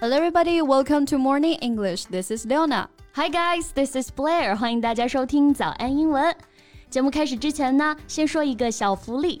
Hello, everybody. Welcome to Morning English. This is Leona. Hi, guys. This is Blair. 欢迎大家收听早安英文。节目开始之前呢，先说一个小福利。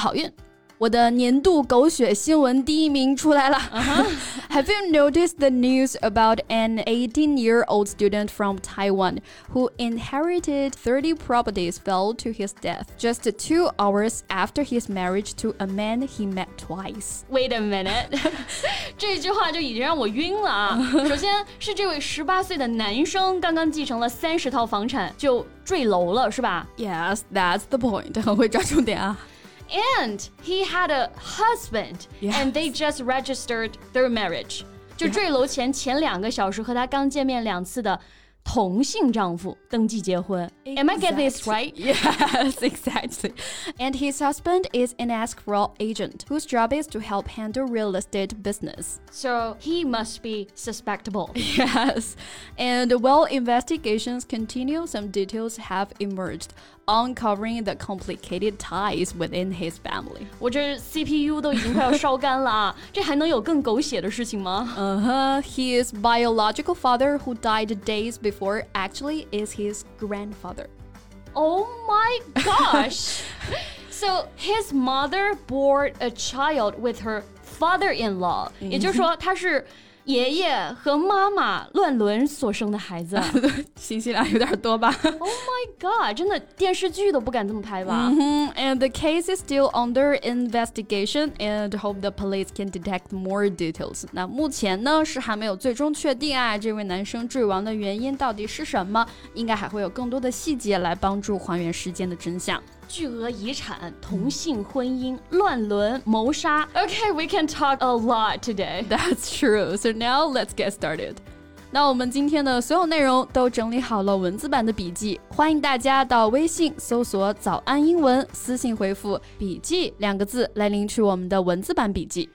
好运！我的年度狗血新闻第一名出来了。Have you noticed the news about an 18-year-old student from Taiwan who inherited 30 properties fell to his death just two hours after his marriage to a man he met twice? Wait a minute，这句话就已经让我晕了啊！首先是这位十八岁的男生刚刚继承了三十套房产就坠楼了，是吧？Yes, that's the point. 很会抓重点啊。 and he had a husband, yes. and they just registered their marriage. 就坠楼前前两个小时和他刚见面两次的同性丈夫登记结婚。Exactly. Am I get this right? Yes, exactly. And his husband is an escrow agent whose job is to help handle real estate business. So he must be suspectable. Yes. And while investigations continue, some details have emerged uncovering the complicated ties within his family. 我这 CPU 都已经快要烧干了啊！这还能有更狗血的事情吗？Uh huh. His biological father, who died days before, actually is his grandfather. Oh my gosh! so his mother bore a child with her father-in-law，、mm hmm. 也就是说他是。 爷爷和妈妈乱伦所生的孩子，信息量有点多吧？Oh my god！真的电视剧都不敢这么拍吧、mm hmm. And the case is still under investigation, and hope the police can detect more details. 那目前呢是还没有最终确定啊，这位男生坠亡的原因到底是什么？应该还会有更多的细节来帮助还原事件的真相。巨额遗产、同性婚姻、乱伦、谋杀。Okay, we can talk a lot today. That's true. So now let's get started. 那我们今天的所有内容都整理好了文字版的笔记，欢迎大家到微信搜索“早安英文”，私信回复“笔记”两个字来领取我们的文字版笔记。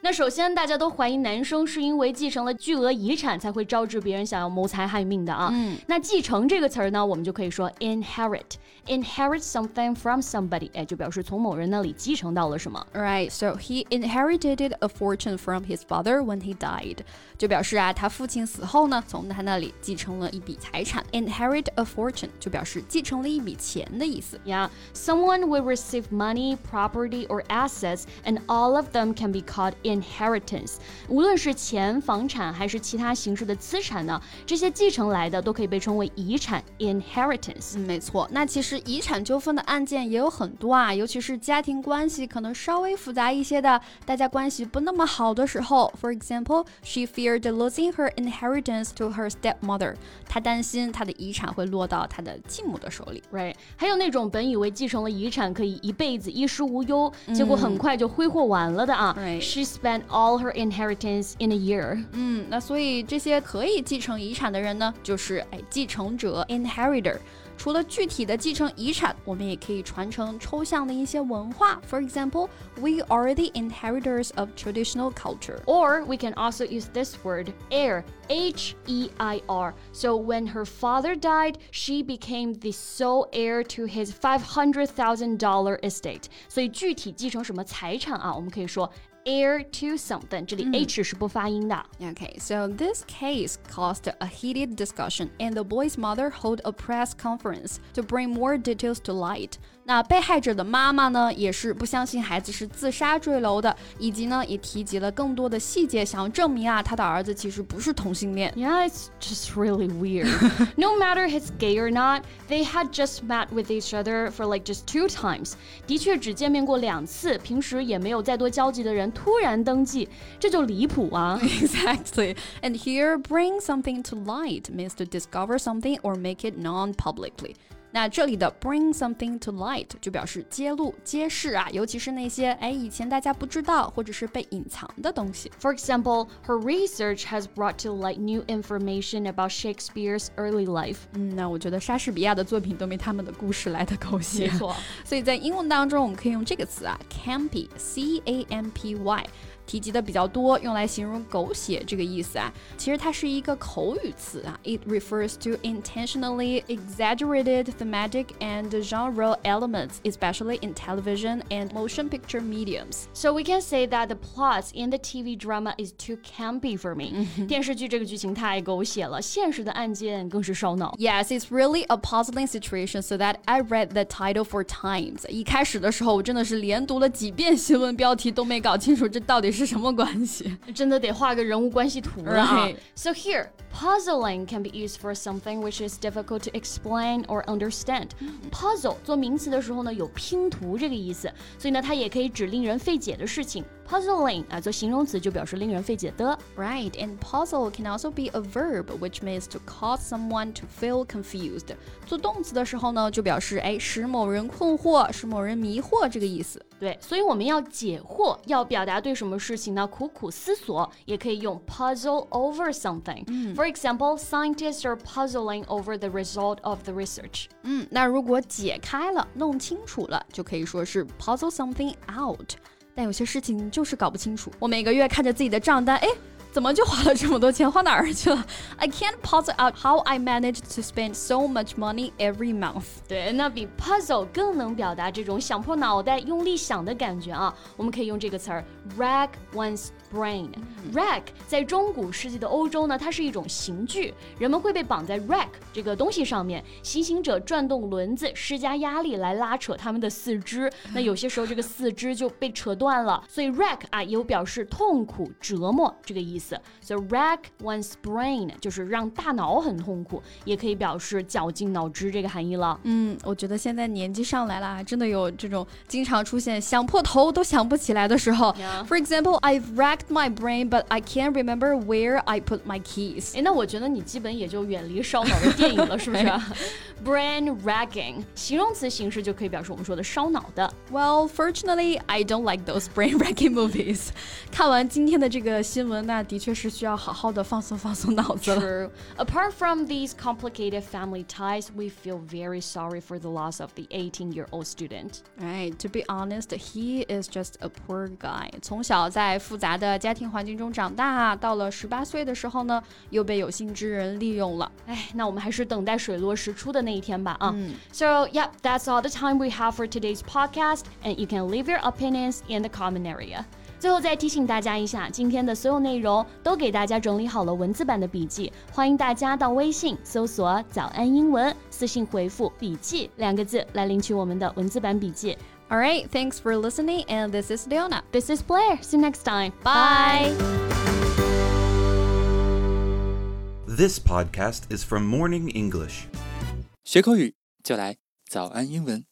那首先，大家都怀疑男生是因为继承了巨额遗产才会招致别人想要谋财害命的啊。嗯，那继承这个词儿呢，我们就可以说 inherit，inherit something from somebody，哎，就表示从某人那里继承到了什么。Right, so he inherited a fortune from his father when he died，就表示啊，他父亲死后呢，从他那里继承了一笔财产。Inherit a fortune 就表示继承了一笔钱的意思。Yeah, someone will receive money, property, or assets, and all of them can be called inheritance，无论是钱、房产还是其他形式的资产呢，这些继承来的都可以被称为遗产 inheritance。嗯，没错。那其实遗产纠纷的案件也有很多啊，尤其是家庭关系可能稍微复杂一些的，大家关系不那么好的时候。For example, she feared losing her inheritance to her stepmother。她担心她的遗产会落到她的继母的手里。Right？还有那种本以为继承了遗产可以一辈子衣食无忧，结果很快就挥霍完了的啊。She's spent all her inheritance in a year。嗯，那所以这些可以继承遗产的人呢，就是哎继承者 inheritor。除了具体的继承遗产，我们也可以传承抽象的一些文化。For example, we are the inheritors of traditional culture. Or we can also use this word, heir, H E I R. So when her father died, she became the sole heir to his five hundred thousand dollar estate. 所以具体继承什么财产啊？我们可以说 heir to something，这里 h 是不发音的。Okay, so this case caused a heated discussion, and the boy's mother held a press conference to bring more details to light. 那被害者的妈妈呢，也是不相信孩子是自杀坠楼的，以及呢，也提及了更多的细节，想要证明啊，他的儿子其实不是同性恋。Yeah, it's just really weird. no matter he's gay or not, they had just met with each other for like just two times. 的确只见面过两次，平时也没有再多交集的人突然登记，这就离谱啊。Exactly. And here, bring something to light means to discover something or make it known publicly. 那这里的 bring something to light 就表示揭露、揭示啊，尤其是那些哎以前大家不知道或者是被隐藏的东西。For example, her research has brought to light new information about Shakespeare's early life. 嗯，那我觉得莎士比亚的作品都没他们的故事来的狗血。没错，所以在英文当中，我们可以用这个词啊，campy，c a m p y。提及的比较多，用来形容狗血这个意思啊。其实它是一个口语词啊。It refers to intentionally exaggerated thematic and genre elements, especially in television and motion picture mediums. So we can say that the plots in the TV drama is too campy for me. 电视剧这个剧情太狗血了，现实的案件更是烧脑。Yes, it's really a puzzling situation, so that I read the title four times. 一开始的时候，我真的是连读了几遍新闻标题，都没搞清楚这到底是。是什么关系？真的得画个人物关系图了啊！So here, puzzling can be used for something which is difficult to explain or understand. Puzzle 做名词的时候呢，有拼图这个意思，所以呢，它也可以指令人费解的事情。puzzling 啊，做形容词就表示令人费解的。Right, and puzzle can also be a verb, which means to cause someone to feel confused. 做动词的时候呢，就表示哎使某人困惑，使某人迷惑这个意思。对，所以我们要解惑，要表达对什么事情呢苦苦思索，也可以用 puzzle over something。For example, scientists are puzzling over the result of the research。嗯，那如果解开了，弄清楚了，就可以说是 puzzle something out。 但有些事情就是搞不清楚。我每个月看着自己的账单，哎。怎么就花了这么多钱？花哪儿去了？I can't puzzle out how I managed to spend so much money every month。对，那比 puzzle 更能表达这种想破脑袋、用力想的感觉啊。我们可以用这个词儿 rack one's brain。rack 在中古世纪的欧洲呢，它是一种刑具，人们会被绑在 rack 这个东西上面，行刑者转动轮子施加压力来拉扯他们的四肢。那有些时候这个四肢就被扯断了，所以 rack 啊有表示痛苦、折磨这个意思。，so rack one's brain 就是让大脑很痛苦，也可以表示绞尽脑汁这个含义了。嗯，我觉得现在年纪上来了，真的有这种经常出现想破头都想不起来的时候。For example, I've racked my brain, but I can't remember where I put my keys。哎，那我觉得你基本也就远离烧脑的电影了，是不是 brain racking，形容词形式就可以表示我们说的烧脑的。Well, fortunately, I don't like those brain-racking movies. 看完今天的这个新闻，那的确是需要好好的放松放松脑子了。True. Apart from these complicated family ties, we feel very sorry for the loss of the 18-year-old student. Right. To be honest, he is just a poor guy. 从小在复杂的家庭环境中长大，到了十八岁的时候呢，又被有心之人利用了。哎，那我们还是等待水落石出的那。一天吧啊。So, yeah, that's all the time we have for today's podcast, and you can leave your opinions in the comment area. 最后再提醒大家一下，今天的所有内容都给大家整理好了文字版的笔记，欢迎大家到微信搜索“早安英文”，私信回复“笔记”两个字来领取我们的文字版笔记。All right, thanks for listening, and this is Leona. This is Blair. See you next time. Bye. This podcast is from Morning English. 学口语就来早安英文。